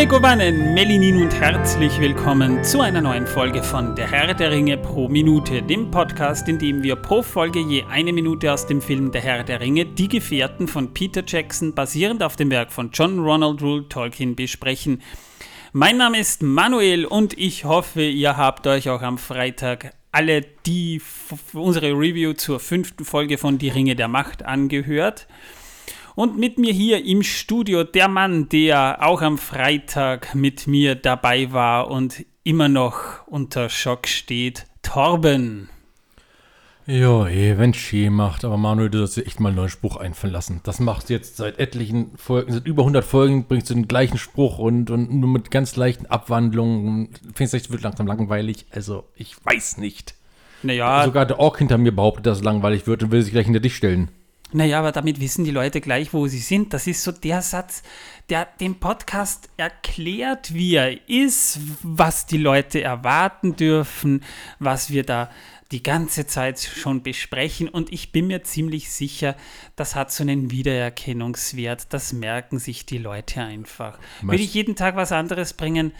Megowannen, Melinin und herzlich willkommen zu einer neuen Folge von Der Herr der Ringe pro Minute, dem Podcast, in dem wir pro Folge je eine Minute aus dem Film Der Herr der Ringe, Die Gefährten von Peter Jackson, basierend auf dem Werk von John Ronald Rule Tolkien, besprechen. Mein Name ist Manuel und ich hoffe, ihr habt euch auch am Freitag alle die unsere Review zur fünften Folge von Die Ringe der Macht angehört. Und mit mir hier im Studio der Mann, der auch am Freitag mit mir dabei war und immer noch unter Schock steht, Torben. Ja, wenn Schee macht, aber Manuel, du sollst dir echt mal einen neuen Spruch einfallen lassen. Das machst du jetzt seit etlichen Folgen, seit über 100 Folgen bringst du den gleichen Spruch und, und nur mit ganz leichten Abwandlungen. Findest du, es wird langsam langweilig? Also, ich weiß nicht. Naja. Sogar der Ork hinter mir behauptet, dass es langweilig wird und will sich gleich hinter dich stellen. Naja, aber damit wissen die Leute gleich, wo sie sind. Das ist so der Satz, der den Podcast erklärt, wie er ist, was die Leute erwarten dürfen, was wir da die ganze Zeit schon besprechen. Und ich bin mir ziemlich sicher, das hat so einen Wiedererkennungswert. Das merken sich die Leute einfach. Würde ich jeden Tag was anderes bringen,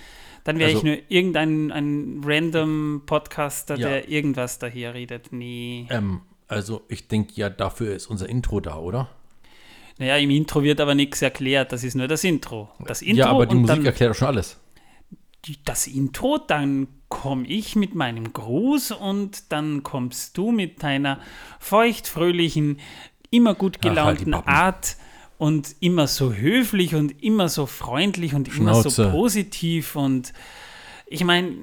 dann wäre also, ich nur irgendein ein random Podcaster, ja. der irgendwas daher redet. Nee. Ähm, also ich denke ja, dafür ist unser Intro da, oder? Naja, im Intro wird aber nichts erklärt, das ist nur das Intro. Das Intro ja, aber die Musik dann, erklärt doch schon alles. Das Intro, dann komme ich mit meinem Gruß und dann kommst du mit deiner feuchtfröhlichen, immer gut gelaunten Ach, halt Art und immer so höflich und immer so freundlich und Schnauze. immer so positiv und ich meine,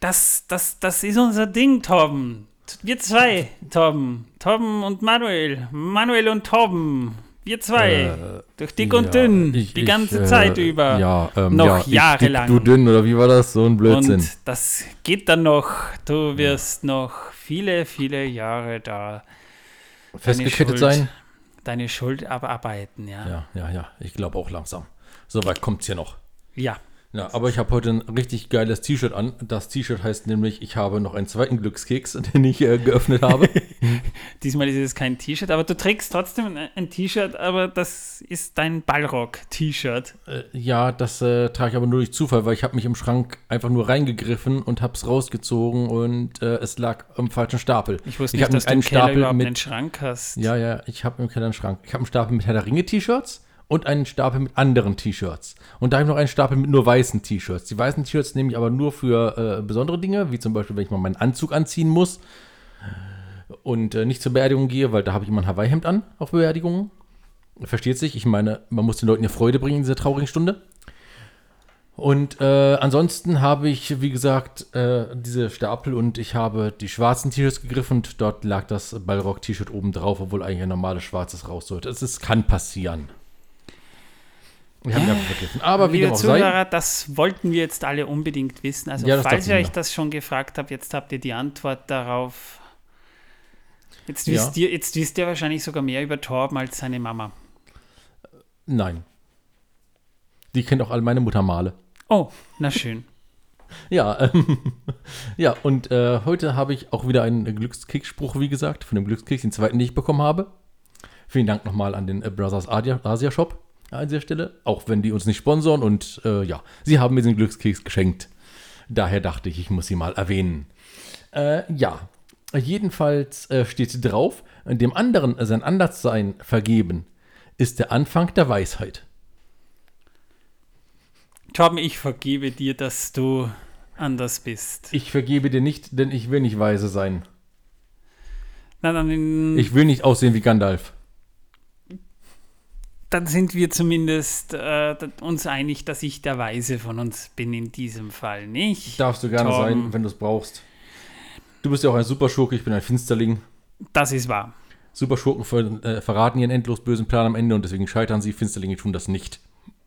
das, das, das ist unser Ding, Torben. Wir zwei, Torben. Torben und Manuel. Manuel und Torben. Wir zwei. Äh, Durch dick ja, und dünn. Ich, die ganze ich, Zeit äh, über. Ja, ähm, noch ja, jahrelang. du dünn, oder wie war das? So ein Blödsinn. Und das geht dann noch. Du wirst noch viele, viele Jahre da. Festgekettet sein? Deine Schuld abarbeiten, ja. Ja, ja, ja. Ich glaube auch langsam. So weit kommt es hier noch. Ja. Ja, aber ich habe heute ein richtig geiles T-Shirt an. Das T-Shirt heißt nämlich, ich habe noch einen zweiten Glückskeks, den ich äh, geöffnet habe. Diesmal ist es kein T-Shirt, aber du trägst trotzdem ein T-Shirt, aber das ist dein Ballrock-T-Shirt. Äh, ja, das äh, trage ich aber nur durch Zufall, weil ich habe mich im Schrank einfach nur reingegriffen und habe es rausgezogen und äh, es lag im falschen Stapel. Ich wusste nicht, ich dass du im Keller Stapel überhaupt mit, einen Schrank hast. Ja, ja, ich habe im Keller einen Schrank. Ich habe einen Stapel mit Herr der Ringe-T-Shirts und einen Stapel mit anderen T-Shirts. Und da habe ich noch einen Stapel mit nur weißen T-Shirts. Die weißen T-Shirts nehme ich aber nur für äh, besondere Dinge, wie zum Beispiel, wenn ich mal meinen Anzug anziehen muss und äh, nicht zur Beerdigung gehe, weil da habe ich immer ein Hawaii-Hemd an auf Beerdigungen. Versteht sich? Ich meine, man muss den Leuten ja Freude bringen in dieser traurigen Stunde. Und äh, ansonsten habe ich, wie gesagt, äh, diese Stapel und ich habe die schwarzen T-Shirts gegriffen und dort lag das Ballrock-T-Shirt oben drauf, obwohl eigentlich ein normales schwarzes raus sollte. Es kann passieren. Wir haben ja vergessen. Aber wie Zuhörer, das wollten wir jetzt alle unbedingt wissen. Also, ja, falls ihr euch das schon gefragt habt, jetzt habt ihr die Antwort darauf. Jetzt wisst, ja. ihr, jetzt wisst ihr wahrscheinlich sogar mehr über Torben als seine Mama. Nein. Die kennt auch alle meine Mutter Male. Oh, na schön. ja, ähm, ja, und äh, heute habe ich auch wieder einen Glückskickspruch, wie gesagt, von dem Glückskick, den zweiten, den ich bekommen habe. Vielen Dank nochmal an den äh, Brothers Asia, Asia Shop an dieser Stelle, auch wenn die uns nicht sponsoren und äh, ja, sie haben mir den Glückskeks geschenkt. Daher dachte ich, ich muss sie mal erwähnen. Äh, ja, jedenfalls äh, steht drauf, dem anderen sein Anderssein vergeben, ist der Anfang der Weisheit. Tom, ich vergebe dir, dass du anders bist. Ich vergebe dir nicht, denn ich will nicht weise sein. Na, dann ich will nicht aussehen wie Gandalf dann sind wir zumindest äh, uns einig, dass ich der Weise von uns bin in diesem Fall, nicht? Darfst du gerne Tom. sein, wenn du es brauchst. Du bist ja auch ein Superschurke, ich bin ein Finsterling. Das ist wahr. Superschurken ver äh, verraten ihren endlos bösen Plan am Ende und deswegen scheitern sie. Finsterlinge tun das nicht.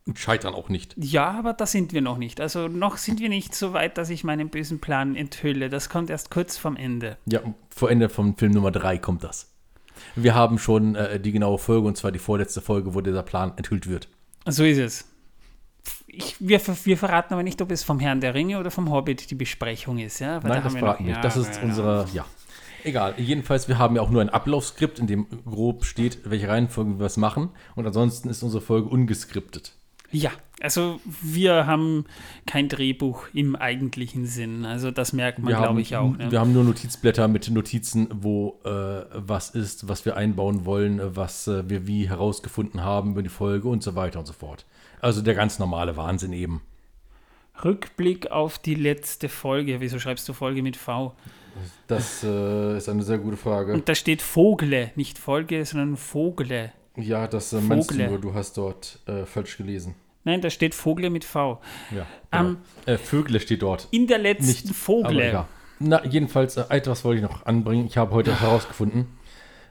Und scheitern auch nicht. Ja, aber da sind wir noch nicht. Also noch sind wir nicht so weit, dass ich meinen bösen Plan enthülle. Das kommt erst kurz vom Ende. Ja, vor Ende vom Film Nummer 3 kommt das. Wir haben schon äh, die genaue Folge, und zwar die vorletzte Folge, wo dieser Plan enthüllt wird. So ist es. Ich, wir, wir, verraten aber nicht, ob es vom Herrn der Ringe oder vom Hobbit die Besprechung ist. Ja? Weil Nein, da das verraten wir nicht. Das ist unsere, ja. Egal, jedenfalls, wir haben ja auch nur ein Ablaufskript, in dem grob steht, welche Reihenfolge wir was machen. Und ansonsten ist unsere Folge ungeskriptet. Ja, also wir haben kein Drehbuch im eigentlichen Sinn. Also das merkt man, glaube ich, auch. Ne? wir haben nur Notizblätter mit Notizen, wo äh, was ist, was wir einbauen wollen, äh, was äh, wir wie herausgefunden haben über die Folge und so weiter und so fort. Also der ganz normale Wahnsinn eben. Rückblick auf die letzte Folge. Wieso schreibst du Folge mit V? Das äh, ist eine sehr gute Frage. Und da steht Vogle, nicht Folge, sondern Vogle. Ja, das äh, meinst du nur, du hast dort äh, falsch gelesen. Nein, da steht Vogle mit V. Ja, Ähm, genau. äh, Vögle steht dort. In der letzten Nicht, Vogle. ja. Na, jedenfalls, äh, etwas wollte ich noch anbringen. Ich habe heute herausgefunden,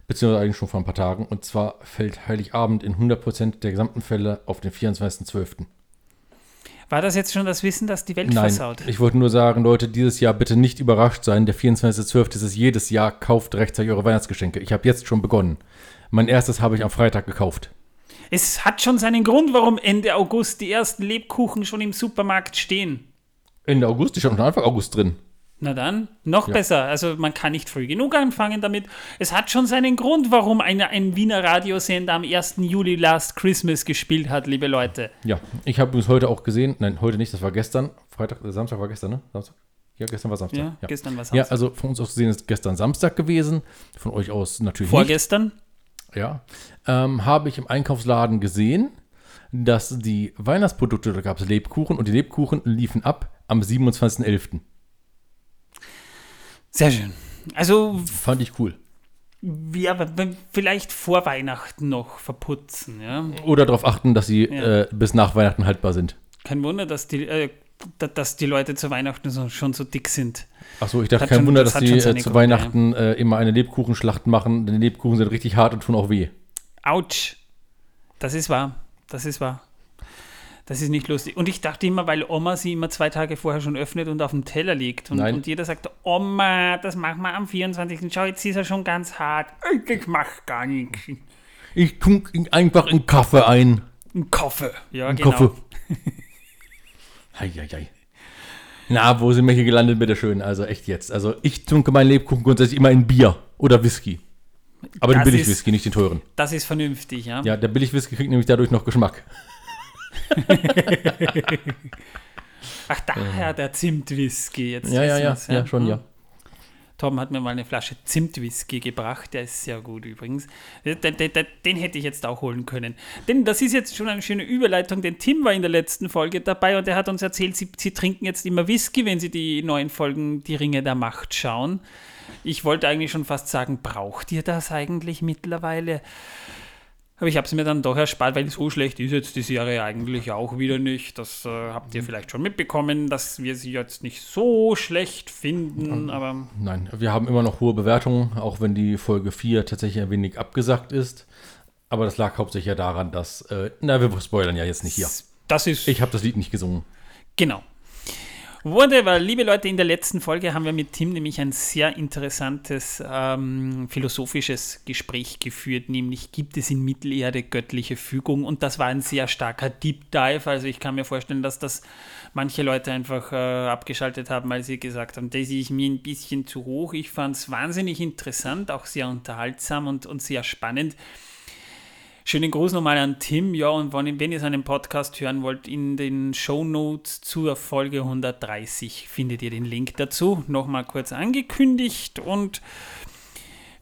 beziehungsweise eigentlich schon vor ein paar Tagen, und zwar fällt Heiligabend in 100% der gesamten Fälle auf den 24.12. War das jetzt schon das Wissen, das die Welt Nein, versaut? ich wollte nur sagen, Leute, dieses Jahr bitte nicht überrascht sein. Der 24.12. ist es jedes Jahr. Kauft rechtzeitig eure Weihnachtsgeschenke. Ich habe jetzt schon begonnen. Mein erstes habe ich am Freitag gekauft. Es hat schon seinen Grund, warum Ende August die ersten Lebkuchen schon im Supermarkt stehen. Ende August, ich noch Anfang August drin. Na dann, noch Ja. besser. Also man kann nicht früh genug anfangen damit. Es hat schon seinen Grund, warum eine, ein Wiener Radiosender am 1. Juli Last Christmas gespielt hat, liebe Leute. Ja, ich habe es heute auch gesehen. Nein, heute nicht, das war gestern. Freitag, äh, Samstag war gestern, ne? Samstag? Ja, gestern war Samstag. Ja, gestern war es Ja, also von uns aus gesehen ist gestern Samstag gewesen. Von euch aus natürlich Vorgestern? nicht. Ja. Ähm, habe ich im Einkaufsladen gesehen, dass die Weihnachtsprodukte, da gab es Lebkuchen und die Lebkuchen liefen ab am 27.11. Sehr schön. Also, Fand ich cool. ja, aber vielleicht vor Weihnachten noch verputzen, ja. Oder darauf achten, dass sie Ja. äh, bis nach Weihnachten haltbar sind. Kein Wunder, dass die, äh, dass die Leute zu Weihnachten so, schon so dick sind. Achso, ich dachte, Hat kein schon- Wunder, das dass sie schon äh, zu Weihnachten äh, immer eine Lebkuchenschlacht machen, denn die Lebkuchen sind richtig hart und tun auch weh. Autsch. Das ist wahr. Das ist wahr. Das ist nicht lustig. Und ich dachte immer, weil Oma sie immer zwei Tage vorher schon öffnet und auf dem Teller liegt. Und, und jeder sagt, Oma, das machen wir am 24. Schau, jetzt ist er schon ganz hart. Ich mach gar nichts. Ich tunk ihn einfach in Kaffee ein. Ein Kaffee. Ja, In genau. Kaffee. Heieiei. Na, wo sind wir hier gelandet, bitteschön? Also echt jetzt. Also ich tunke meinen Lebkuchen grundsätzlich immer in Bier oder Whisky. Aber den Das Billig-Whisky, nicht den teuren. Das ist vernünftig, ja. Ja, der Billig-Whisky kriegt nämlich dadurch noch Geschmack. Ach, daher der Zimtwhisky. Jetzt Ja, ja, ja, ja, schon, ja. Tom hat mir mal eine Flasche Zimtwhisky gebracht, der ist sehr gut übrigens. Den, den, den, hätte ich jetzt auch holen können. Denn das ist jetzt schon eine schöne Überleitung, denn Tim war in der letzten Folge dabei und er hat uns erzählt, sie, sie trinken jetzt immer Whisky, wenn sie die neuen Folgen Die Ringe der Macht schauen. Ich wollte eigentlich schon fast sagen, braucht ihr das eigentlich mittlerweile? Aber ich habe es mir dann doch erspart, weil so schlecht ist jetzt die Serie eigentlich auch wieder nicht. Das äh, habt ihr vielleicht schon mitbekommen, dass wir sie jetzt nicht so schlecht finden, aber Nein, wir haben immer noch hohe Bewertungen, auch wenn die Folge 4 tatsächlich ein wenig abgesagt ist. Aber das lag hauptsächlich ja daran, dass, äh, na, wir spoilern ja jetzt nicht hier. das ist Ich habe das Lied nicht gesungen. Genau. Whatever, liebe Leute, in der letzten Folge haben wir mit Tim nämlich ein sehr interessantes ähm, philosophisches Gespräch geführt, nämlich gibt es in Mittelerde göttliche Fügung und das war ein sehr starker Deep Dive, also ich kann mir vorstellen, dass das manche Leute einfach äh, abgeschaltet haben, weil sie gesagt haben, das ist mir ein bisschen zu hoch. Ich fand es wahnsinnig interessant, auch sehr unterhaltsam und, und sehr spannend. Schönen Gruß nochmal an Tim. Ja, und wenn, ihr seinen Podcast hören wollt, in den Show Notes zur Folge 130 findet ihr den Link dazu. Nochmal kurz angekündigt und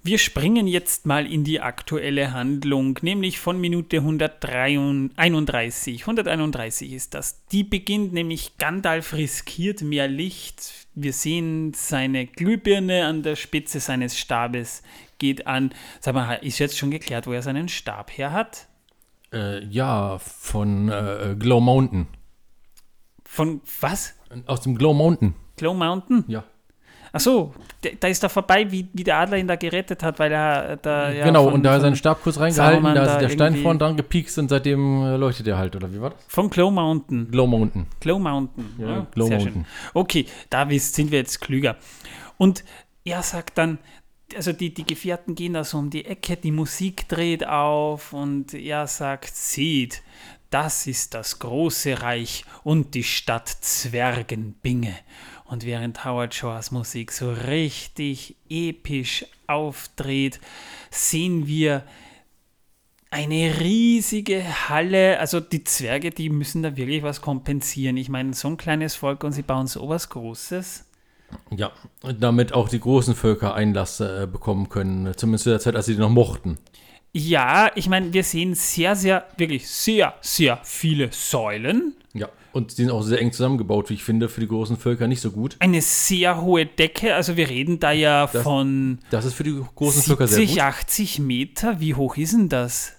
wir springen jetzt mal in die aktuelle Handlung, nämlich von Minute 131. 131 ist das. Die beginnt nämlich Gandalf riskiert mehr Licht. Wir sehen seine Glühbirne an der Spitze seines Stabes geht an. Sag mal, ist jetzt schon geklärt, wo er seinen Stab her hat? Äh, ja, von äh, Glow Mountain. Von was? Aus dem Glow Mountain. Glow Mountain? Ja. Ach so, da ist er vorbei, wie, wie der Adler ihn da gerettet hat, weil er da ja genau, von, und da hat er von, seinen Stab kurz reingehalten, da da ist der Stein vorne dran gepiekst und seitdem äh, leuchtet er halt, oder wie war das? von Glow Mountain. Glow Mountain. Glow Mountain. Ja, Ja, Glow sehr Mountain. schön. Okay, da sind wir jetzt klüger. Und er sagt dann, also die, die Gefährten gehen da so um die Ecke, die Musik dreht auf und er sagt, seht, das ist das große Reich und die Stadt Zwergenbinge. Und während Howard Shores Musik so richtig episch aufdreht, sehen wir eine riesige Halle. Also die Zwerge, die müssen da wirklich was kompensieren. Ich meine, so ein kleines Volk und sie bauen so was Großes. Ja, damit auch die großen Völker Einlass äh, bekommen können, zumindest zu der Zeit, als sie die noch mochten. Ja, ich meine, wir sehen sehr, sehr, wirklich sehr, sehr viele Säulen. Ja, und die sind auch sehr eng zusammengebaut, wie ich finde, für die großen Völker nicht so gut. Eine sehr hohe Decke, also wir reden da ja Das- von Das ist für die großen Völker sehr 70, gut. 80 Meter. Wie hoch ist denn das?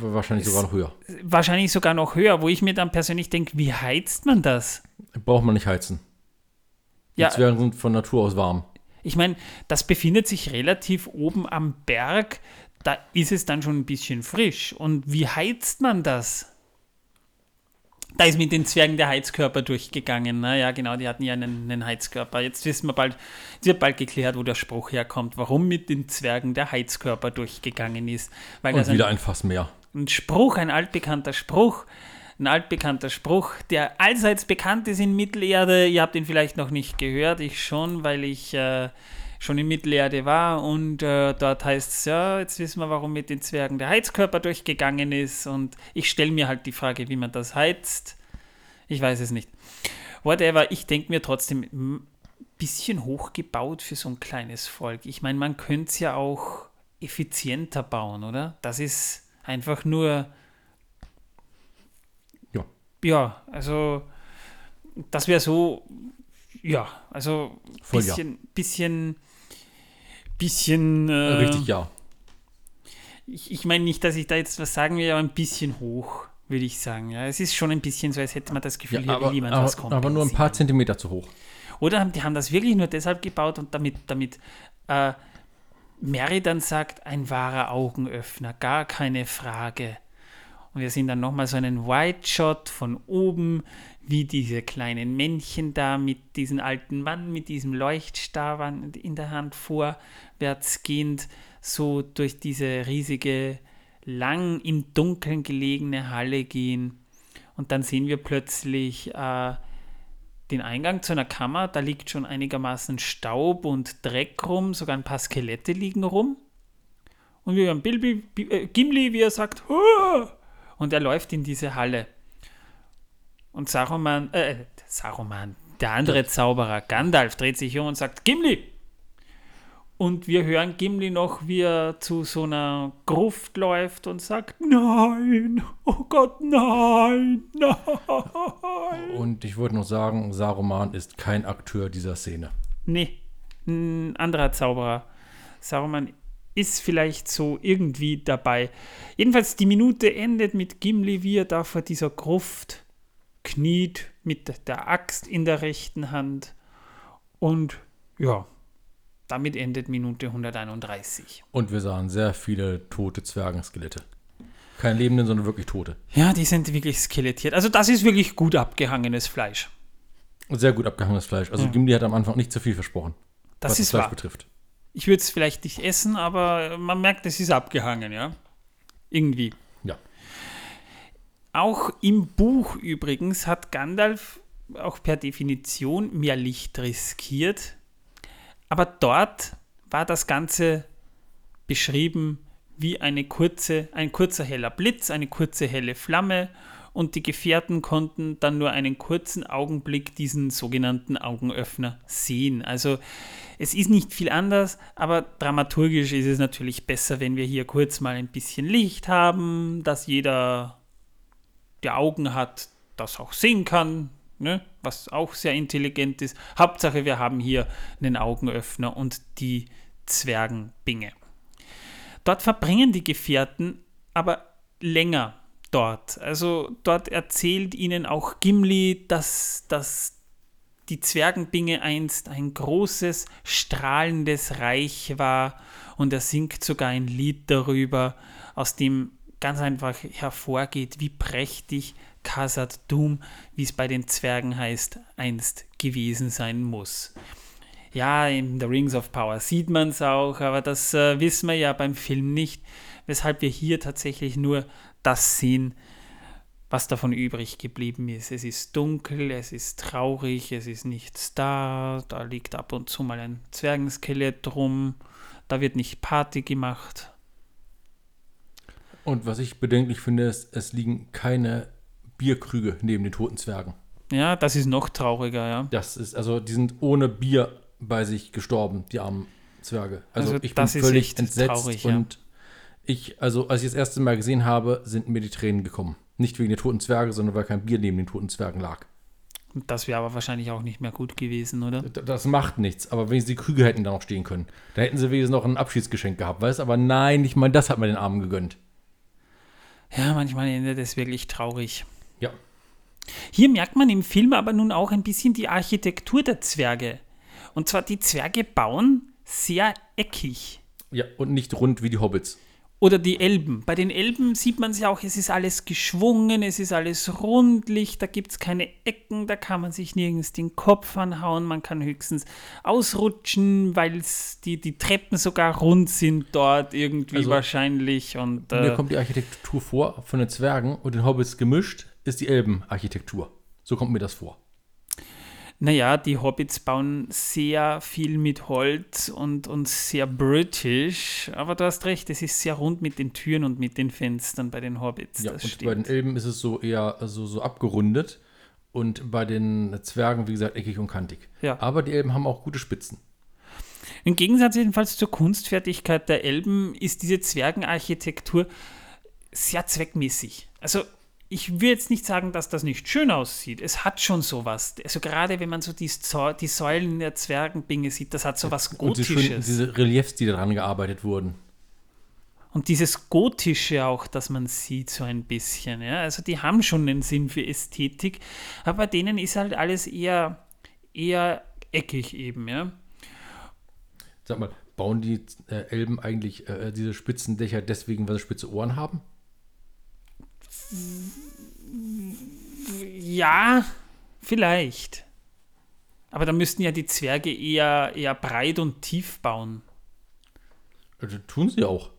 Wahrscheinlich sogar noch höher. Wahrscheinlich sogar noch höher, wo ich mir dann persönlich denke, wie heizt man das? Braucht man nicht heizen. Die Ja, Zwerge sind von Natur aus warm. Ich meine, das befindet sich relativ oben am Berg. Da ist es dann schon ein bisschen frisch. Und wie heizt man das? Da ist mit den Zwergen der Heizkörper durchgegangen. Na ja, genau, die hatten ja einen, einen Heizkörper. Jetzt wissen wir bald, es wird bald geklärt, wo der Spruch herkommt, warum mit den Zwergen der Heizkörper durchgegangen ist. Weil Und das ein, wieder ein Fass mehr. ein Spruch, ein altbekannter Spruch, ein altbekannter Spruch, der allseits bekannt ist in Mittelerde. Ihr habt ihn vielleicht noch nicht gehört, ich schon, weil ich äh, schon in Mittelerde war und äh, dort heißt es, ja, jetzt wissen wir, warum mit den Zwergen der Heizkörper durchgegangen ist und ich stelle mir halt die Frage, wie man das heizt. Ich weiß es nicht. Whatever, ich denke mir trotzdem, ein bisschen hochgebaut für so ein kleines Volk. Ich meine, man könnte es ja auch effizienter bauen, oder? Das ist einfach nur, Ja. also das wäre so, ja, also Voll ja. bisschen, bisschen, bisschen, äh, Richtig, ja. ich, ich meine nicht, dass ich da jetzt was sagen will, aber ein bisschen hoch, würde ich sagen. Ja, es ist schon ein bisschen so, als hätte man das Gefühl, ja hier aber, will jemand was aber, aber nur ein paar. Zentimeter zu hoch. Oder haben- die haben das wirklich nur deshalb gebaut und damit, damit äh, Mary dann sagt, ein wahrer Augenöffner, gar keine Frage. Und wir sehen dann nochmal so einen White Shot von oben, wie diese kleinen Männchen da mit diesem alten Mann, mit diesem Leuchtstab in der Hand vorwärts gehend, so durch diese riesige, lang im Dunkeln gelegene Halle gehen. Und dann sehen wir plötzlich äh, den Eingang zu einer Kammer. Da liegt schon einigermaßen Staub und Dreck rum, sogar ein paar Skelette liegen rum. Und wir hören Bilby, Bi- äh, Gimli, wie er sagt, "Huah!" Und er läuft in diese Halle. Und Saruman, äh, Saruman, der andere Zauberer, Gandalf, dreht sich um und sagt, Gimli! Und wir hören Gimli noch, wie er zu so einer Gruft läuft und sagt, nein, oh Gott, nein, nein. Und ich wollte noch sagen, Saruman ist kein Akteur dieser Szene. Nee, ein anderer Zauberer. Saruman ist vielleicht so irgendwie dabei. Jedenfalls, die Minute endet mit Gimli, wie er da vor dieser Gruft kniet, mit der Axt in der rechten Hand. Und ja, damit endet Minute 131. Und wir sahen sehr viele tote Zwergenskelette. Keine lebenden, sondern wirklich tote. Ja, die sind wirklich skelettiert. Also das ist wirklich gut abgehangenes Fleisch. Sehr gut abgehangenes Fleisch. Also Ja. Gimli hat am Anfang nicht zu viel versprochen, Das was das Fleisch wahr. betrifft. Ich würde es vielleicht nicht essen, aber man merkt, es ist abgehangen, ja. Irgendwie. Ja. Auch im Buch übrigens hat Gandalf auch per Definition mehr Licht riskiert. Aber dort war das Ganze beschrieben wie eine kurze, ein kurzer heller Blitz, eine kurze helle Flamme und die Gefährten konnten dann nur einen kurzen Augenblick diesen sogenannten Augenöffner sehen. Also es ist nicht viel anders, aber dramaturgisch ist es natürlich besser, wenn wir hier kurz mal ein bisschen Licht haben, dass jeder, der Augen hat, das auch sehen kann, ne? was auch sehr intelligent ist. Hauptsache, wir haben hier einen Augenöffner und die Zwergenbinge. Dort verbringen die Gefährten aber länger dort. Also dort erzählt ihnen auch Gimli, dass, dass die Zwergenbinge einst ein großes, strahlendes Reich war und er singt sogar ein Lied darüber, aus dem ganz einfach hervorgeht, wie prächtig Khazad Dum, wie es bei den Zwergen heißt, einst gewesen sein muss. Ja, in The Rings of Power sieht man es auch, aber das äh, wissen wir ja beim Film nicht, weshalb wir hier tatsächlich nur das sehen, was davon übrig geblieben ist. Es ist dunkel, es ist traurig, es ist nichts da, da liegt ab und zu mal ein Zwergenskelett rum, da wird nicht Party gemacht. Und was ich bedenklich finde, ist, es liegen keine Bierkrüge neben den toten Zwergen. Ja, das ist noch trauriger, ja. Das ist, also die sind ohne Bier bei sich gestorben, die armen Zwerge. Also, Also ich das bin völlig entsetzt traurig, ja. Ich, also als ich das erste Mal gesehen habe, sind mir die Tränen gekommen. Nicht wegen der toten Zwerge, sondern weil kein Bier neben den toten Zwergen lag. Das wäre aber wahrscheinlich auch nicht mehr gut gewesen, oder? D- Das macht nichts, aber wenigstens die Krüge hätten da noch stehen können. Da hätten sie wenigstens noch ein Abschiedsgeschenk gehabt, weißt Aber nein, ich meine, das hat man den Armen gegönnt. Ja, manchmal endet es wirklich traurig. Ja. Hier merkt man im Film aber nun auch ein bisschen die Architektur der Zwerge. Und zwar die Zwerge bauen sehr eckig. Ja, und nicht rund wie die Hobbits. Oder die Elben. Bei den Elben sieht man es ja auch, es ist alles geschwungen, es ist alles rundlich, da gibt es keine Ecken, da kann man sich nirgends den Kopf anhauen, man kann höchstens ausrutschen, weil die, die Treppen sogar rund sind dort irgendwie Also, wahrscheinlich. Und Mir äh, kommt die Architektur vor von den Zwergen und den Hobbits gemischt ist die Elbenarchitektur. So kommt mir das vor. Naja, die Hobbits bauen sehr viel mit Holz und, und sehr british, aber du hast recht, es ist sehr rund mit den Türen und mit den Fenstern bei den Hobbits. Ja, das und stimmt. bei den Elben ist es so eher so, so abgerundet und bei den Zwergen, wie gesagt, eckig und kantig. Ja. Aber die Elben haben auch gute Spitzen. Im Gegensatz jedenfalls zur Kunstfertigkeit der Elben ist diese Zwergenarchitektur sehr zweckmäßig. Also ich will jetzt nicht sagen, dass das nicht schön aussieht. Es hat schon sowas. Also gerade wenn man so die, die Säulen der Zwergenbinge sieht, das hat sowas Und die Gotisches. diese Reliefs, die daran gearbeitet wurden. Und dieses Gotische auch, das man sieht, so ein bisschen. Ja? Also die haben schon einen Sinn für Ästhetik, aber bei denen ist halt alles eher, eher eckig eben, ja. Sag mal, bauen die äh, Elben eigentlich äh, diese spitzen Dächer deswegen, weil sie spitze Ohren haben? Ja, vielleicht. Aber da müssten ja die Zwerge eher, eher breit und tief bauen. Also, tun sie auch.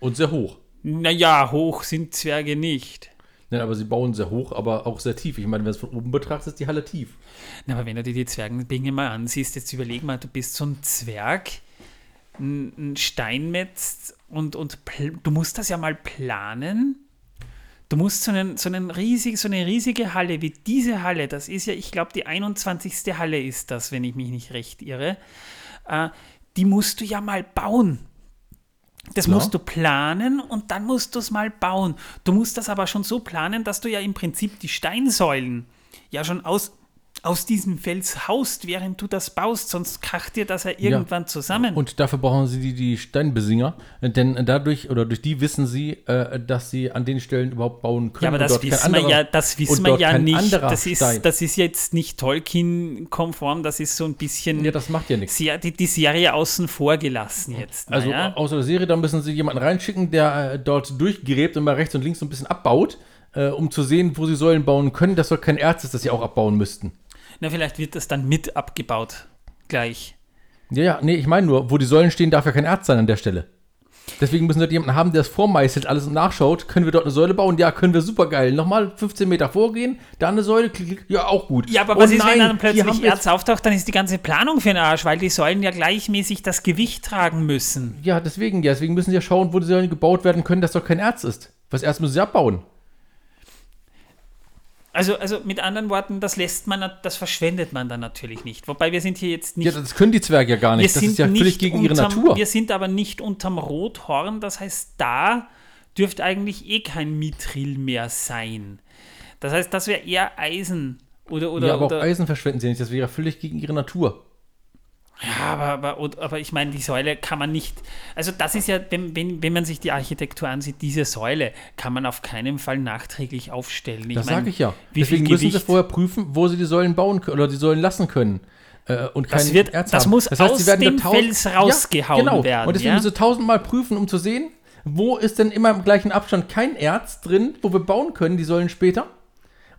Und sehr hoch. Naja, hoch sind Zwerge nicht. Nein, aber sie bauen sehr hoch, aber auch sehr tief. Ich meine, wenn du es von oben betrachtest, ist die Halle tief. Na, aber wenn du dir die Zwergenbinge mal ansiehst, jetzt überleg mal, du bist so ein Zwerg, ein, ein Steinmetz und, und du musst das ja mal planen. Du musst so, einen, so, einen riesig, so eine riesige Halle wie diese Halle, das ist ja, ich glaube, die 21. Halle ist das, wenn ich mich nicht recht irre, äh, die musst du ja mal bauen. Das Klar. musst du planen und dann musst du es mal bauen. Du musst das aber schon so planen, dass du ja im Prinzip die Steinsäulen ja schon aus, aus diesem Fels haust, während du das baust, sonst kracht dir das ja irgendwann zusammen. Und dafür brauchen sie die, die Steinbesinger, denn dadurch oder durch die wissen sie, äh, dass sie an den Stellen überhaupt bauen können. ja, aber das wissen wir ja, das wissen wir ja nicht. Das ist, Stein. das ist jetzt nicht Tolkien-konform, das ist so ein bisschen ja, das macht ja nichts. sehr, die, die Serie außen vor gelassen jetzt. Also außer der Serie, da müssen sie jemanden reinschicken, der äh, dort durchgräbt und mal rechts und links so ein bisschen abbaut, äh, um zu sehen, wo sie Säulen bauen können, dass dort kein Erz ist, das sie auch abbauen müssten. Na, vielleicht wird das dann mit abgebaut. Gleich. Ja, ja, nee, ich meine nur, wo die Säulen stehen, darf ja kein Erz sein an der Stelle. Deswegen müssen wir dort jemanden haben, der es vormeißelt, alles und nachschaut. Können wir dort eine Säule bauen? Ja, können wir super geil. Nochmal 15 Meter vorgehen, da eine Säule, klick, klick, ja, auch gut. Ja, aber Oh was ist, nein, wenn dann plötzlich Erz auftaucht, dann ist die ganze Planung für den Arsch, weil die Säulen ja gleichmäßig das Gewicht tragen müssen. Ja, deswegen, ja, deswegen müssen sie ja schauen, wo die Säulen gebaut werden können, dass dort kein Erz ist. Was Erz müssen sie abbauen. Also, also mit anderen Worten, das lässt man, das verschwendet man dann natürlich nicht. Wobei wir sind hier jetzt nicht. Ja, das können die Zwerge ja gar nicht. Das ist ja völlig gegen ihre unterm, Natur. Wir sind aber nicht unterm Rothorn, das heißt, da dürfte eigentlich eh kein Mithril mehr sein. Das heißt, das wäre eher Eisen oder oder ja, aber oder, auch Eisen verschwenden sie nicht. Das wäre ja völlig gegen ihre Natur. Ja, aber, aber, aber ich meine, die Säule kann man nicht. Also, das ist ja, wenn, wenn, wenn man sich die Architektur ansieht, diese Säule kann man auf keinen Fall nachträglich aufstellen. Ich Das sage ich ja. Deswegen müssen Gewicht? sie vorher prüfen, wo sie die Säulen bauen können oder die Säulen lassen können. Äh, und kein Das wird- Erz das haben. muss aus sie werden dem Fels rausgehauen genau. werden, Und deswegen ja? müssen sie tausendmal prüfen, um zu sehen, wo ist denn immer im gleichen Abstand kein Erz drin, wo wir bauen können, die Säulen später.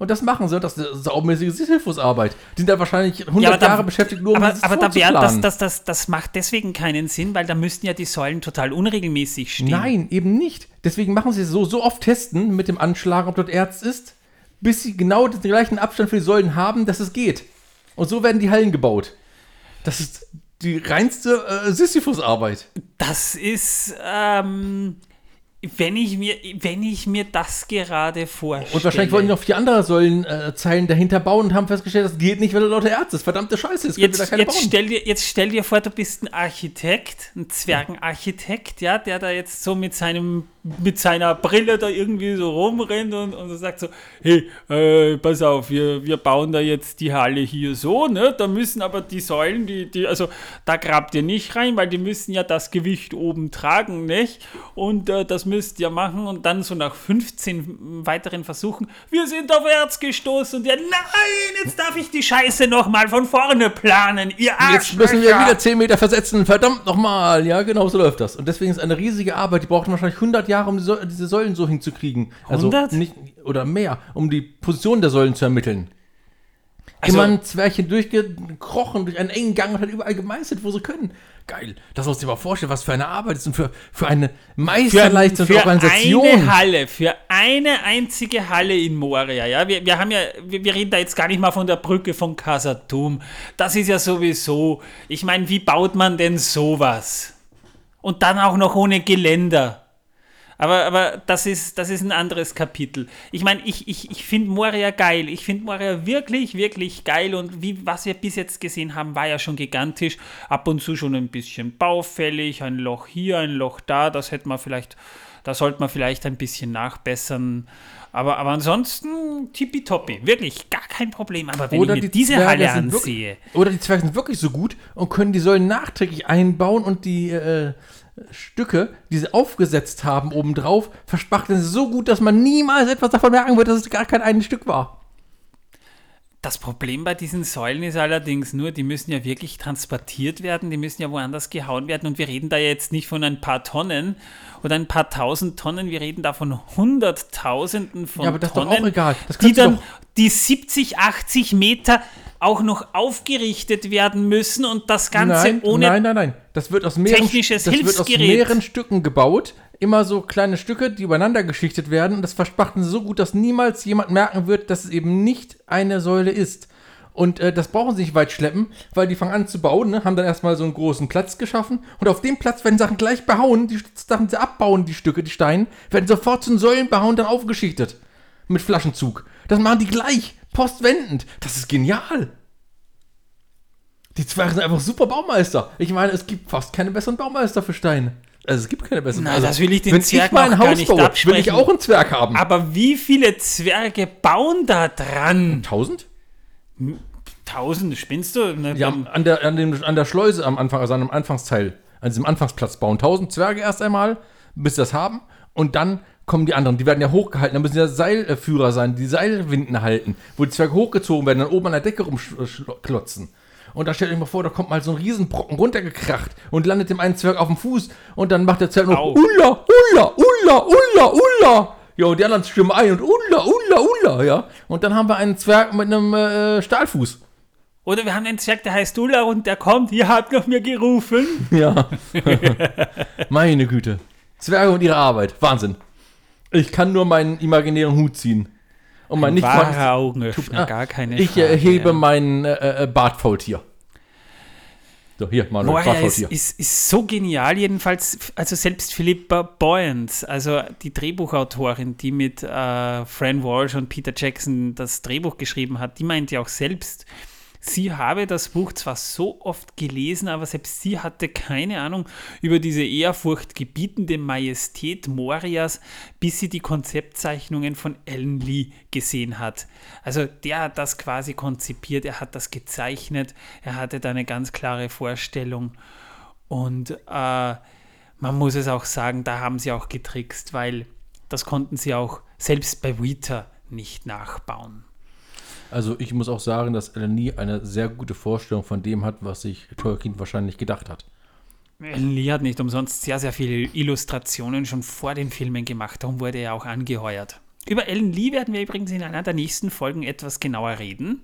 Und das machen sie. Das ist saumäßige Sisyphus-Arbeit. Die sind da wahrscheinlich 100 Ja, da- Jahre beschäftigt, nur um aber, dieses aber da wär, das, das, das, das macht deswegen keinen Sinn, weil da müssten ja die Säulen total unregelmäßig stehen. Nein, eben nicht. Deswegen machen sie es so, so oft testen mit dem Anschlagen, ob dort Erz ist, bis sie genau den gleichen Abstand für die Säulen haben, dass es geht. Und so werden die Hallen gebaut. Das ist die reinste äh, Sisyphus-Arbeit. Das ist, ähm, wenn ich mir, wenn ich mir das gerade vorstelle. Und wahrscheinlich wollten die noch vier andere Säulenzeilen dahinter bauen und haben festgestellt, das geht nicht, weil du lauter Ärzte ist. Verdammte Scheiße, jetzt, jetzt, jetzt Stell dir, jetzt stell dir vor, du bist ein Architekt, ein Zwergenarchitekt, ja, der da jetzt so mit seinem mit seiner Brille da irgendwie so rumrennt und, und so sagt so, hey, äh, pass auf, wir, wir bauen da jetzt die Halle hier so, ne? Da müssen aber die Säulen, die, die, also da grabt ihr nicht rein, weil die müssen ja das Gewicht oben tragen, nicht? Und äh, das müsst ihr machen und dann so nach 15 weiteren Versuchen, wir sind auf Erz gestoßen und ja, nein, jetzt darf ich die Scheiße nochmal von vorne planen, ihr Jetzt müssen wir wieder 10 Meter versetzen, verdammt nochmal, ja, genau so läuft das. Und deswegen ist eine riesige Arbeit, die braucht wahrscheinlich 100 Jahre, um diese Säulen so hinzukriegen. Also 100? nicht, oder mehr, um die Position der Säulen zu ermitteln. Also, Immer ein Zwerchchen durchgekrochen durch einen engen Gang und hat überall gemeißelt, wo sie können. Geil. Das muss ich dir mal vorstellen, was für eine Arbeit ist und für, für eine Meisterleistung für, für Organisation. Für eine Halle, für eine einzige Halle in Moria. Ja? Wir, wir haben ja, wir, wir reden da jetzt gar nicht mal von der Brücke von Casatum. Das ist ja sowieso, ich meine, wie baut man denn sowas? Und dann auch noch ohne Geländer. Aber, aber das, ist, das ist ein anderes Kapitel. Ich meine, ich, ich, ich finde Moria geil. Ich finde Moria wirklich, wirklich geil. Und wie, was wir bis jetzt gesehen haben, war ja schon gigantisch. Ab und zu schon ein bisschen baufällig. Ein Loch hier, ein Loch da. Das hätte man vielleicht, da sollte man vielleicht ein bisschen nachbessern. Aber, aber ansonsten tippitoppi. Wirklich, gar kein Problem. Aber wenn oder ich mir die diese Zwerge Halle ansehe. Wirklich, oder die Zwerge sind wirklich so gut und können die Säulen nachträglich einbauen und die. Äh, Stücke, die sie aufgesetzt haben obendrauf, verspachteln sie so gut, dass man niemals etwas davon merken wird, dass es gar kein ein Stück war. Das Problem bei diesen Säulen ist allerdings nur, die müssen ja wirklich transportiert werden, die müssen ja woanders gehauen werden und wir reden da jetzt nicht von ein paar Tonnen oder ein paar tausend Tonnen, wir reden da von Hunderttausenden von ja, aber das Tonnen, ist doch auch egal. die dann die 70, 80 Meter auch noch aufgerichtet werden müssen und das Ganze nein, ohne nein, nein, nein. Das wird aus mehreren, das wird aus mehreren Stücken gebaut. Immer so kleine Stücke, die übereinander geschichtet werden. Und das verspachten sie so gut, dass niemals jemand merken wird, dass es eben nicht eine Säule ist. Und äh, das brauchen sie nicht weit schleppen, weil die fangen an zu bauen, ne? haben dann erstmal so einen großen Platz geschaffen. Und auf dem Platz werden Sachen gleich behauen, die Sachen sie abbauen, die Stücke, die Steine, werden sofort zu Säulen behauen, dann aufgeschichtet. Mit Flaschenzug. Das machen die gleich, postwendend. Das ist genial. Die Zwerge sind einfach super Baumeister. Ich meine, es gibt fast keine besseren Baumeister für Steine. Also es gibt keine besseren. Na, also, das will ich den wenn Zwerg ich mein Haus nicht baue, will ich auch einen Zwerg haben. Aber wie viele Zwerge bauen da dran? Tausend? Tausend, spinnst du? Ne, ja, an der, an, dem, an der Schleuse am Anfang, also an dem Anfangsteil, an diesem Anfangsplatz bauen. Tausend Zwerge erst einmal, bis sie das haben. Und dann kommen die anderen. Die werden ja hochgehalten. Dann müssen ja Seilführer sein, die Seilwinden halten, wo die Zwerge hochgezogen werden, dann oben an der Decke rumklotzen. Und da stellt euch mal vor, da kommt mal so ein Riesenbrocken runtergekracht und landet dem einen Zwerg auf dem Fuß und dann macht der Zwerg noch Ulla, Ulla, Ulla, Ulla, Ulla. Ja, und die anderen stimmen ein und Ulla, Ulla, Ulla, ja. Und dann haben wir einen Zwerg mit einem äh, Stahlfuß. Oder wir haben einen Zwerg, der heißt Ulla und der kommt, ihr habt nach mir gerufen. Ja. Meine Güte. Zwerge und ihre Arbeit. Wahnsinn. Ich kann nur meinen imaginären Hut ziehen. Und mein nicht wahrer Augenöffner, ah, gar keine Ich Frage, erhebe ja. mein äh, äh, Bartfaultier. So, hier, mal ein Bartfaultier. Ist, ist, ist so genial, jedenfalls, also selbst Philippa Boyens, also die Drehbuchautorin, die mit äh, Fran Walsh und Peter Jackson das Drehbuch geschrieben hat, die meint ja auch selbst, Sie habe das Buch zwar so oft gelesen, aber selbst sie hatte keine Ahnung über diese ehrfurchtgebietende Majestät Morias, bis sie die Konzeptzeichnungen von Alan Lee gesehen hat. Also der hat das quasi konzipiert, er hat das gezeichnet, er hatte da eine ganz klare Vorstellung und äh, man muss es auch sagen, da haben sie auch getrickst, weil das konnten sie auch selbst bei Weta nicht nachbauen. Also ich muss auch sagen, dass Eleni eine sehr gute Vorstellung von dem hat, was sich Tolkien wahrscheinlich gedacht hat. Lee hat nicht umsonst sehr, sehr viele Illustrationen schon vor den Filmen gemacht. Darum wurde er auch angeheuert. Über Ellen Lee werden wir übrigens in einer der nächsten Folgen etwas genauer reden.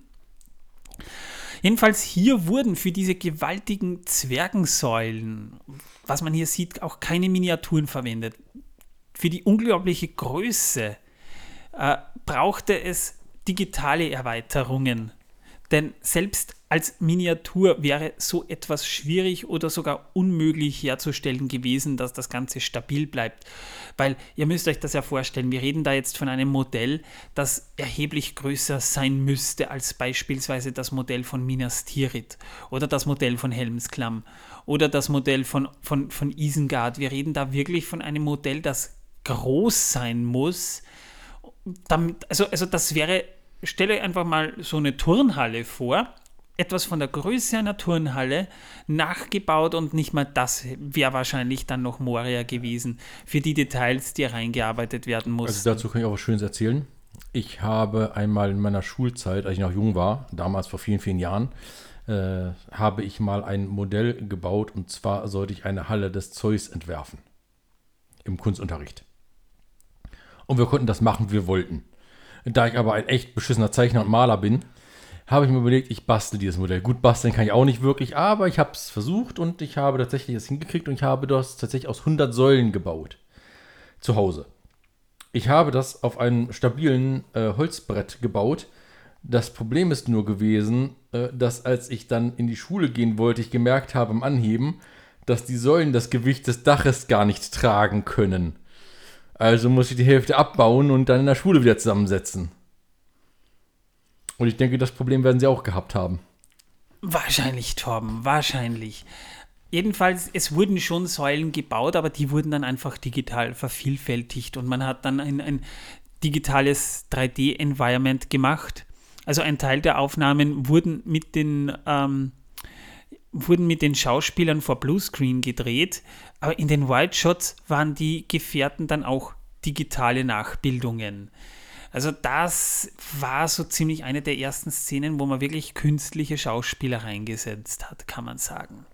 Jedenfalls hier wurden für diese gewaltigen Zwergensäulen, was man hier sieht, auch keine Miniaturen verwendet. Für die unglaubliche Größe äh, brauchte es digitale Erweiterungen. Denn selbst als Miniatur wäre so etwas schwierig oder sogar unmöglich herzustellen gewesen, dass das Ganze stabil bleibt. Weil ihr müsst euch das ja vorstellen, wir reden da jetzt von einem Modell, das erheblich größer sein müsste als beispielsweise das Modell von Minas Tirith oder das Modell von Helmsklamm oder das Modell von, von, von Isengard. Wir reden da wirklich von einem Modell, das groß sein muss. Damit, also, also das wäre stelle euch einfach mal so eine Turnhalle vor, etwas von der Größe einer Turnhalle, nachgebaut und nicht mal das wäre wahrscheinlich dann noch Moria gewesen, für die Details, die reingearbeitet werden mussten. Also dazu kann ich auch was Schönes erzählen. Ich habe einmal in meiner Schulzeit, als ich noch jung war, damals vor vielen, vielen Jahren, äh, habe ich mal ein Modell gebaut und zwar sollte ich eine Halle des Zeus entwerfen. Im Kunstunterricht. Und wir konnten das machen, wie wir wollten. Da ich aber ein echt beschissener Zeichner und Maler bin, habe ich mir überlegt, ich bastel dieses Modell. Gut basteln kann ich auch nicht wirklich, aber ich habe es versucht und ich habe tatsächlich es hingekriegt und ich habe das tatsächlich aus 100 Säulen gebaut. Zu Hause. Ich habe das auf einem stabilen äh, Holzbrett gebaut. Das Problem ist nur gewesen, äh, dass als ich dann in die Schule gehen wollte, ich gemerkt habe im Anheben, dass die Säulen das Gewicht des Daches gar nicht tragen können. Also muss ich die Hälfte abbauen und dann in der Schule wieder zusammensetzen. Und ich denke, das Problem werden sie auch gehabt haben. Wahrscheinlich, Torben, wahrscheinlich. Jedenfalls, es wurden schon Säulen gebaut, aber die wurden dann einfach digital vervielfältigt und man hat dann ein, ein digitales 3D-Environment gemacht. Also ein Teil der Aufnahmen wurden mit den ähm, wurden mit den Schauspielern vor Bluescreen gedreht, aber in den White Shots waren die Gefährten dann auch digitale Nachbildungen. Also das war so ziemlich eine der ersten Szenen, wo man wirklich künstliche Schauspieler reingesetzt hat, kann man sagen.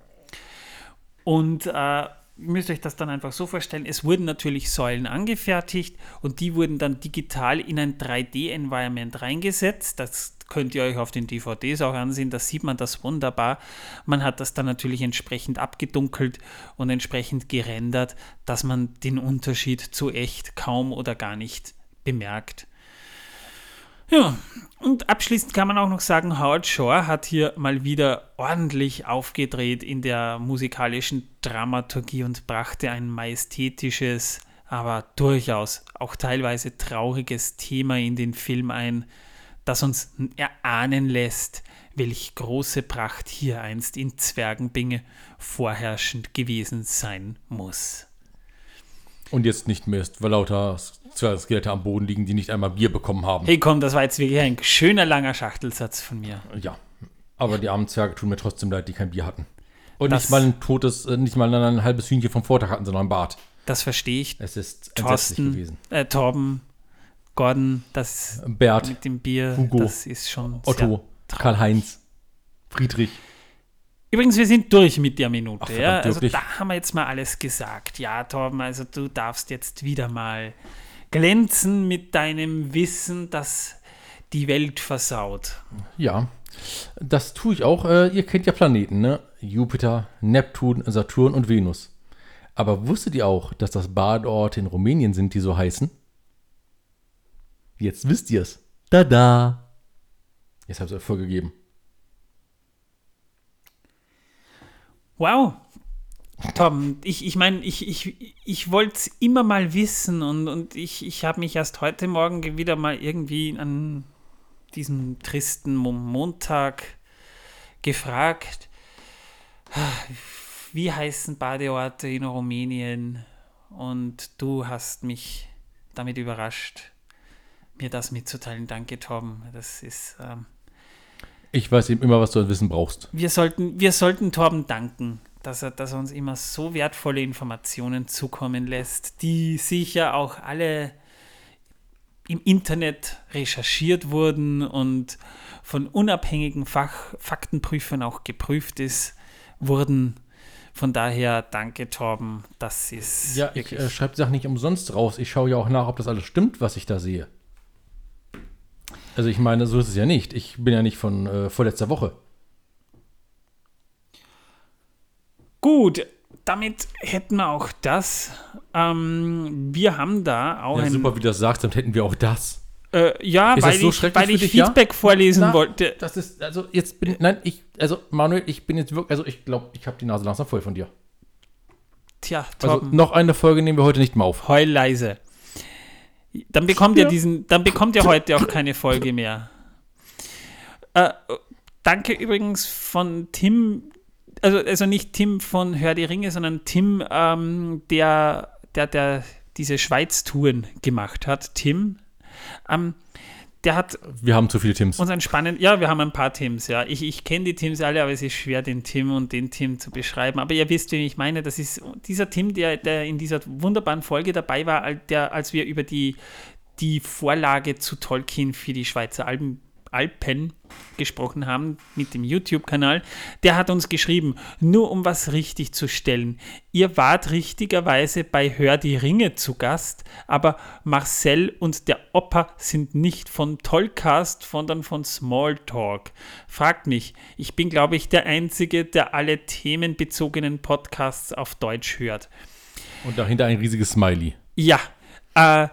Und äh, müsst euch das dann einfach so vorstellen, es wurden natürlich Säulen angefertigt und die wurden dann digital in ein 3D-Environment reingesetzt. Das könnt ihr euch auf den DVDs auch ansehen, da sieht man das wunderbar. Man hat das dann natürlich entsprechend abgedunkelt und entsprechend gerendert, dass man den Unterschied zu echt kaum oder gar nicht bemerkt. Ja, und abschließend kann man auch noch sagen, Howard Shore hat hier mal wieder ordentlich aufgedreht in der musikalischen Dramaturgie und brachte ein majestätisches, aber durchaus auch teilweise trauriges Thema in den Film ein, das uns erahnen lässt, welch große Pracht hier einst in Zwergenbinge vorherrschend gewesen sein muss. Und jetzt nicht mehr ist, weil lauter Skelette am Boden liegen, die nicht einmal Bier bekommen haben. Hey komm, das war jetzt wirklich ein schöner langer Schachtelsatz von mir. Ja, aber die armen Zwerge tun mir trotzdem leid, die kein Bier hatten. Und das, nicht mal ein totes, äh, nicht mal ein halbes Hühnchen vom Vortag hatten, sondern ein Bart. Das verstehe ich. Es ist Thorsten, gewesen. Äh, Torben, Gordon, das Bert, mit dem Bier, Hugo, das ist schon Otto, Karl-Heinz, Friedrich. Übrigens, wir sind durch mit der Minute. Ach, ja? Also da haben wir jetzt mal alles gesagt. Ja, Torben, also du darfst jetzt wieder mal glänzen mit deinem Wissen, das die Welt versaut. Ja, das tue ich auch. Äh, ihr kennt ja Planeten, ne? Jupiter, Neptun, Saturn und Venus. Aber wusstet ihr auch, dass das Badeorte in Rumänien sind, die so heißen? Jetzt wisst ihr es. Da da. Jetzt habt ihr euch vorgegeben. Wow. Tom, ich, ich meine, ich, ich, ich wollte es immer mal wissen und, und ich, ich habe mich erst heute Morgen wieder mal irgendwie an diesem tristen Montag gefragt, wie heißen Badeorte in Rumänien? Und du hast mich damit überrascht, mir das mitzuteilen. Danke, Tom. Das ist. Ähm, ich weiß eben immer, was du an Wissen brauchst. Wir sollten, wir sollten Torben danken, dass er, dass er uns immer so wertvolle Informationen zukommen lässt, die sicher auch alle im Internet recherchiert wurden und von unabhängigen Fach Faktenprüfern auch geprüft ist, wurden. Von daher danke, Torben. Das ist. Ja, ich äh, schreibe die Sachen nicht umsonst raus. Ich schaue ja auch nach, ob das alles stimmt, was ich da sehe. Also ich meine, so ist es ja nicht. Ich bin ja nicht von äh, vorletzter Woche. Gut, damit hätten wir auch das. Ähm, wir haben da auch ja, super, wie du das sagst, dann hätten wir auch das. Äh, ja, Ist weil so ich, weil ich dich, ja? Feedback vorlesen Na, wollte. Das ist, also jetzt bin nein, ich, also Manuel, ich bin jetzt wirklich, also ich glaube, ich habe die Nase langsam voll von dir. Tja, Also Torben, noch eine Folge nehmen wir heute nicht mehr auf. heul leise. Dann bekommt ihr Ja. diesen, dann bekommt ihr heute auch keine Folge mehr. Äh, danke übrigens von Tim, also, also nicht Tim von Hör die Ringe, sondern Tim, ähm, der, der, der diese Schweiz-Touren gemacht hat. Tim, ähm, der hat Wir haben zu viele Teams. uns ein spannend, ja, wir haben ein paar Teams, ja. Ich, ich kenne die Teams alle, aber es ist schwer, den Tim und den Tim zu beschreiben. Aber ihr wisst, wen ich meine. Das ist dieser Tim, der, der in dieser wunderbaren Folge dabei war, der, als wir über die, die Vorlage zu Tolkien für die Schweizer Alpen, Alpen gesprochen haben mit dem YouTube-Kanal, der hat uns geschrieben, nur um was richtig zu stellen. Ihr wart richtigerweise bei Hör die Ringe zu Gast, aber Marcel und der Opa sind nicht von Tollcast, sondern von Smalltalk. Fragt mich, ich bin, glaube ich, der Einzige, der alle themenbezogenen Podcasts auf Deutsch hört. Und dahinter ein riesiges Smiley. Ja, äh,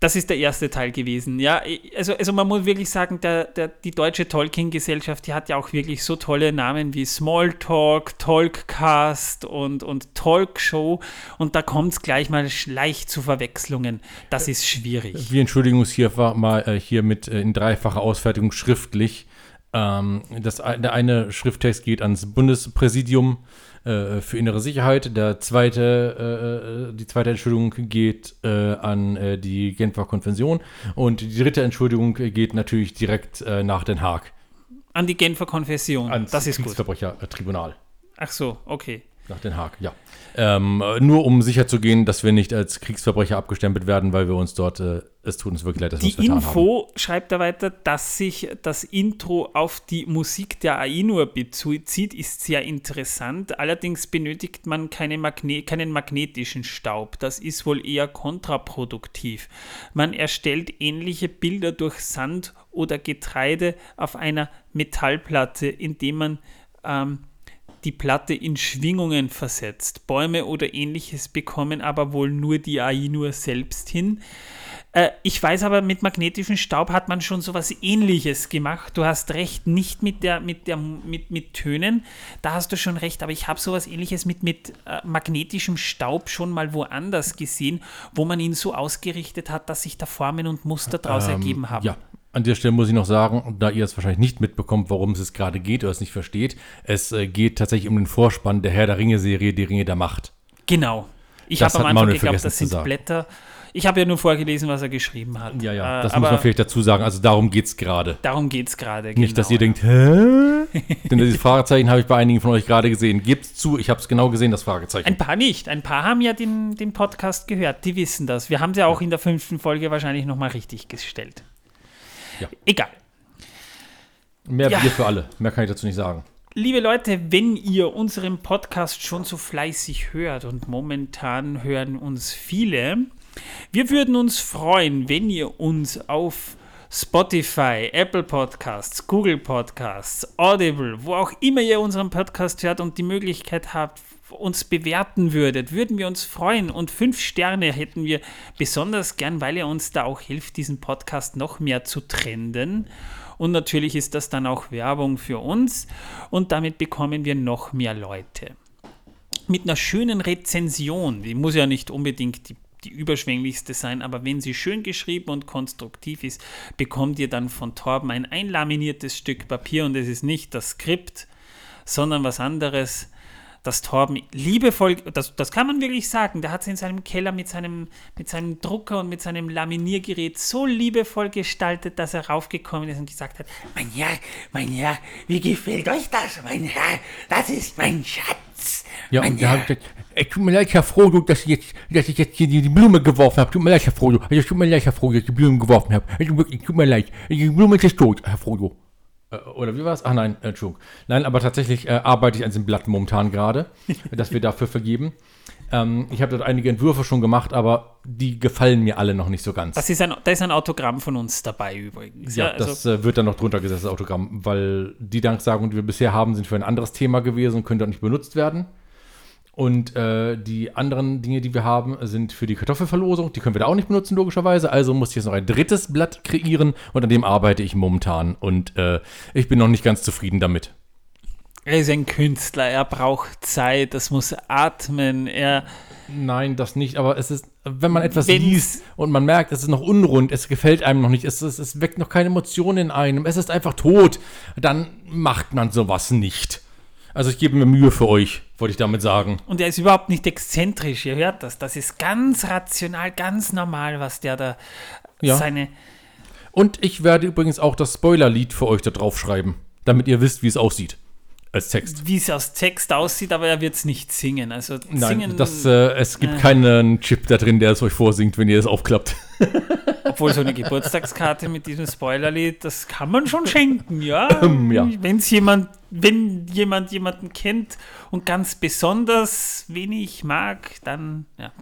das ist der erste Teil gewesen. Ja, also, also man muss wirklich sagen, der, der, die deutsche Tolkien-Gesellschaft, die hat ja auch wirklich so tolle Namen wie Smalltalk, Talkcast und, und Talkshow. Und da kommt es gleich mal leicht zu Verwechslungen. Das ist schwierig. Wir entschuldigen uns hier mal äh, hier mit äh, in dreifacher Ausfertigung schriftlich. Ähm, das, der eine Schrifttext geht ans Bundespräsidium äh, für innere Sicherheit. Der zweite, äh, äh, die zweite Entschuldigung geht äh, an äh, die Genfer Konvention. Und die dritte Entschuldigung geht natürlich direkt nach Den Haag. An die Genfer Konfession. Ans das ist gut. Kriegsverbrechertribunal. Ach so, okay. Nach Den Haag, ja. Ähm, äh, nur um sicherzugehen, dass wir nicht als Kriegsverbrecher abgestempelt werden, weil wir uns dort, äh, es tut uns wirklich leid, dass wir Die uns haben. Info schreibt er weiter, dass sich das Intro auf die Musik der Ainur bezieht, ist sehr interessant. Allerdings benötigt man keine Magne keinen magnetischen Staub. Das ist wohl eher kontraproduktiv. Man erstellt ähnliche Bilder durch Sand oder Getreide auf einer Metallplatte, indem man ähm, die Platte in Schwingungen versetzt. Bäume oder ähnliches bekommen aber wohl nur die Ainur selbst hin. Äh, ich weiß aber, mit magnetischem Staub hat man schon sowas ähnliches gemacht. Du hast recht, nicht mit, der, mit, der, mit, mit Tönen, da hast du schon recht, aber ich habe sowas ähnliches mit, mit äh, magnetischem Staub schon mal woanders gesehen, wo man ihn so ausgerichtet hat, dass sich da Formen und Muster daraus ergeben haben. Ähm, Ja, an der Stelle muss ich noch sagen, da ihr es wahrscheinlich nicht mitbekommt, worum es gerade geht oder es nicht versteht, es äh, geht tatsächlich um den Vorspann der Herr der Ringe-Serie Die Ringe der Macht. Genau. Ich habe am Anfang geglaubt, das sind. Blätter. Ich habe ja nur vorgelesen, was er geschrieben hat. Ja, ja, Äh, das aber muss man vielleicht dazu sagen. Also darum geht es gerade. Darum geht es gerade. Nicht, dass ihr genau, denkt, hä? Denn dieses Fragezeichen habe ich bei einigen von euch gerade gesehen. Gebt's zu, ich habe es genau gesehen, das Fragezeichen. Ein paar nicht. Ein paar haben ja den, den Podcast gehört. Die wissen das. Wir haben es ja auch in der fünften Folge wahrscheinlich nochmal richtig gestellt. Ja. Egal. Mehr Ja. Bier für alle. Mehr kann ich dazu nicht sagen. Liebe Leute, wenn ihr unseren Podcast schon so fleißig hört und momentan hören uns viele, wir würden uns freuen, wenn ihr uns auf Spotify, Apple Podcasts, Google Podcasts, Audible, wo auch immer ihr unseren Podcast hört und die Möglichkeit habt, uns bewerten würdet, würden wir uns freuen. Und fünf Sterne hätten wir besonders gern, weil ihr uns da auch hilft, diesen Podcast noch mehr zu trenden. Und natürlich ist das dann auch Werbung für uns und damit bekommen wir noch mehr Leute. Mit einer schönen Rezension, die muss ja nicht unbedingt die, die überschwänglichste sein, aber wenn sie schön geschrieben und konstruktiv ist, bekommt ihr dann von Torben ein einlaminiertes Stück Papier und es ist nicht das Skript, sondern was anderes dass Torben liebevoll, das, das kann man wirklich sagen, der hat es in seinem Keller mit seinem, mit seinem Drucker und mit seinem Laminiergerät so liebevoll gestaltet, dass er raufgekommen ist und gesagt hat, Mein Herr, mein Herr, wie gefällt euch das, mein Herr? Das ist mein Schatz. Ja, mein und da Herr. hab ich gesagt, es tut mir leid, Herr Frodo, dass ich jetzt, dass ich jetzt hier die, die Blume geworfen habe. Tut mir leid, Herr Frodo. Also, tut mir leid, Herr Frodo, dass ich die Blume geworfen habe. Tut wirklich, tut mir leid. Die Blume ist tot, Herr Frodo. Äh, oder wie war es? Ach nein, äh, Entschuldigung. Nein, aber tatsächlich äh, arbeite ich an diesem Blatt momentan gerade, das wir dafür vergeben. Ähm, ich habe dort einige Entwürfe schon gemacht, aber die gefallen mir alle noch nicht so ganz. das ist ein, da ist ein Autogramm von uns dabei übrigens. Ja, also, das äh, wird dann noch drunter gesetzt, das Autogramm, weil die Danksagungen, die wir bisher haben, sind für ein anderes Thema gewesen und können dort nicht benutzt werden. Und äh, die anderen Dinge, die wir haben, sind für die Kartoffelverlosung. Die können wir da auch nicht benutzen, logischerweise. Also muss ich jetzt noch ein drittes Blatt kreieren und an dem arbeite ich momentan. Und äh, ich bin noch nicht ganz zufrieden damit. Er ist ein Künstler, er braucht Zeit, das muss atmen, er. Nein, das nicht, aber es ist, wenn man etwas Wenn's- liest und man merkt, es ist noch unrund, es gefällt einem noch nicht, es, es, es weckt noch keine Emotionen in einem, es ist einfach tot, dann macht man sowas nicht. Also ich gebe mir Mühe für euch, wollte ich damit sagen. Und er ist überhaupt nicht exzentrisch, ihr hört das. Das ist ganz rational, ganz normal, was der da Ja. seine. Und ich werde übrigens auch das Spoilerlied für euch da drauf schreiben, damit ihr wisst, wie es aussieht. Als Text. Wie es aus Text aussieht, aber er wird es nicht singen. Also Nein, singen, das, äh, es gibt keinen Chip da drin, der es euch vorsingt, wenn ihr es aufklappt. obwohl so eine Geburtstagskarte mit diesem Spoilerlied, das kann man schon schenken, ja. ja. Wenn's jemand, wenn jemand jemanden kennt und ganz besonders wenig mag, dann ja.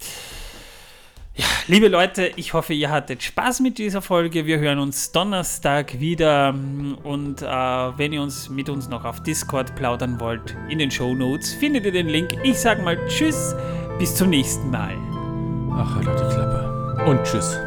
Ja, liebe Leute, ich hoffe, ihr hattet Spaß mit dieser Folge. Wir hören uns Donnerstag wieder. Und äh, wenn ihr uns mit uns noch auf Discord plaudern wollt, in den Show Notes findet ihr den Link. Ich sage mal Tschüss, bis zum nächsten Mal. Ach, halt die Klappe. Und tschüss.